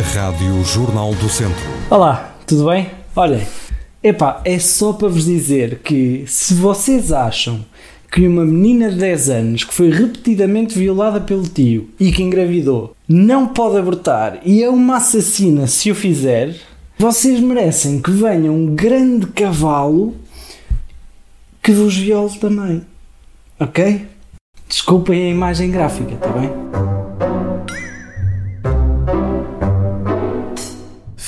Rádio Jornal do Centro. Olá, tudo bem? Olhem, epá, é só para vos dizer que se vocês acham que uma menina de 10 anos que foi repetidamente violada pelo tio e que engravidou não pode abortar e é uma assassina se o fizer, vocês merecem que venha um grande cavalo que vos viole também. Ok? Desculpem a imagem gráfica, está bem?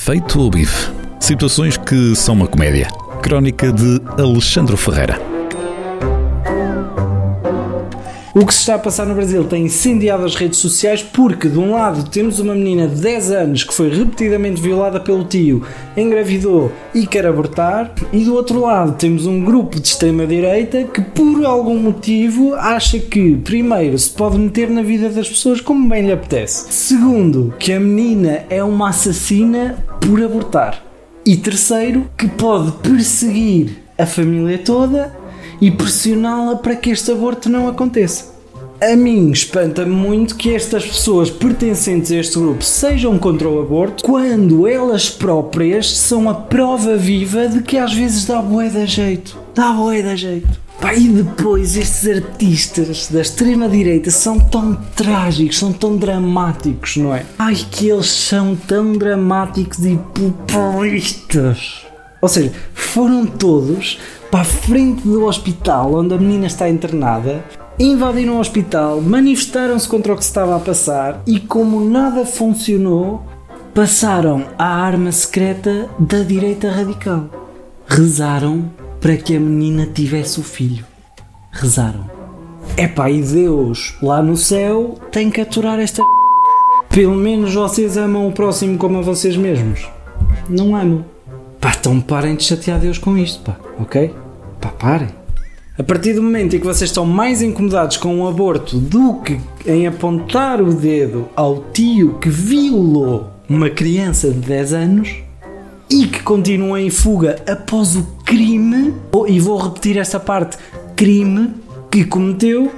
Feito o bife. Situações que são uma comédia. Crónica de Alexandre Ferreira. O que se está a passar no Brasil tem incendiado as redes sociais porque, de um lado, temos uma menina de 10 anos que foi repetidamente violada pelo tio, engravidou e quer abortar, e do outro lado, temos um grupo de extrema-direita que, por algum motivo, acha que, primeiro, se pode meter na vida das pessoas como bem lhe apetece, segundo, que a menina é uma assassina por abortar, e terceiro, que pode perseguir a família toda e pressioná-la para que este aborto não aconteça. A mim espanta-me muito que estas pessoas pertencentes a este grupo sejam contra o aborto quando elas próprias são a prova viva de que às vezes dá boé da jeito. Dá boé da jeito. E depois estes artistas da extrema-direita são tão trágicos, são tão dramáticos, não é? Ai, que eles são tão dramáticos e populistas. Ou seja, foram todos para a frente do hospital onde a menina está internada, invadiram o hospital, manifestaram-se contra o que se estava a passar e, como nada funcionou, passaram à arma secreta da direita radical. Rezaram para que a menina tivesse o filho. Rezaram. Epá, e Deus lá no céu tem que aturar esta. Pelo menos vocês amam o próximo como a vocês mesmos. Não amam. Então parem de chatear Deus com isto, pá, ok? Pá, parem. A partir do momento em que vocês estão mais incomodados com o aborto do que em apontar o dedo ao tio que violou uma criança de 10 anos e que continua em fuga após o crime, e vou repetir esta parte, crime que cometeu,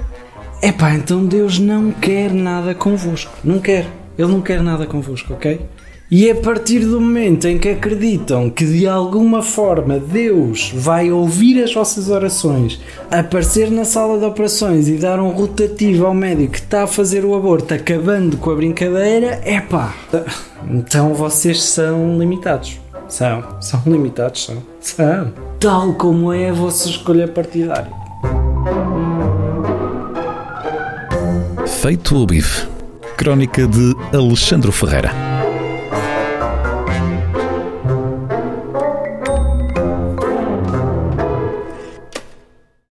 é pá, então Deus não quer nada convosco. Não quer. Ele não quer nada convosco, ok? E a partir do momento em que acreditam que de alguma forma Deus vai ouvir as vossas orações, aparecer na sala de operações e dar um rotativo ao médico que está a fazer o aborto, acabando com a brincadeira, é pá. Então vocês são limitados. São. São limitados, são. São. Tal como é a vossa escolha partidária. Feito o bife. Crónica de Alexandre Ferreira.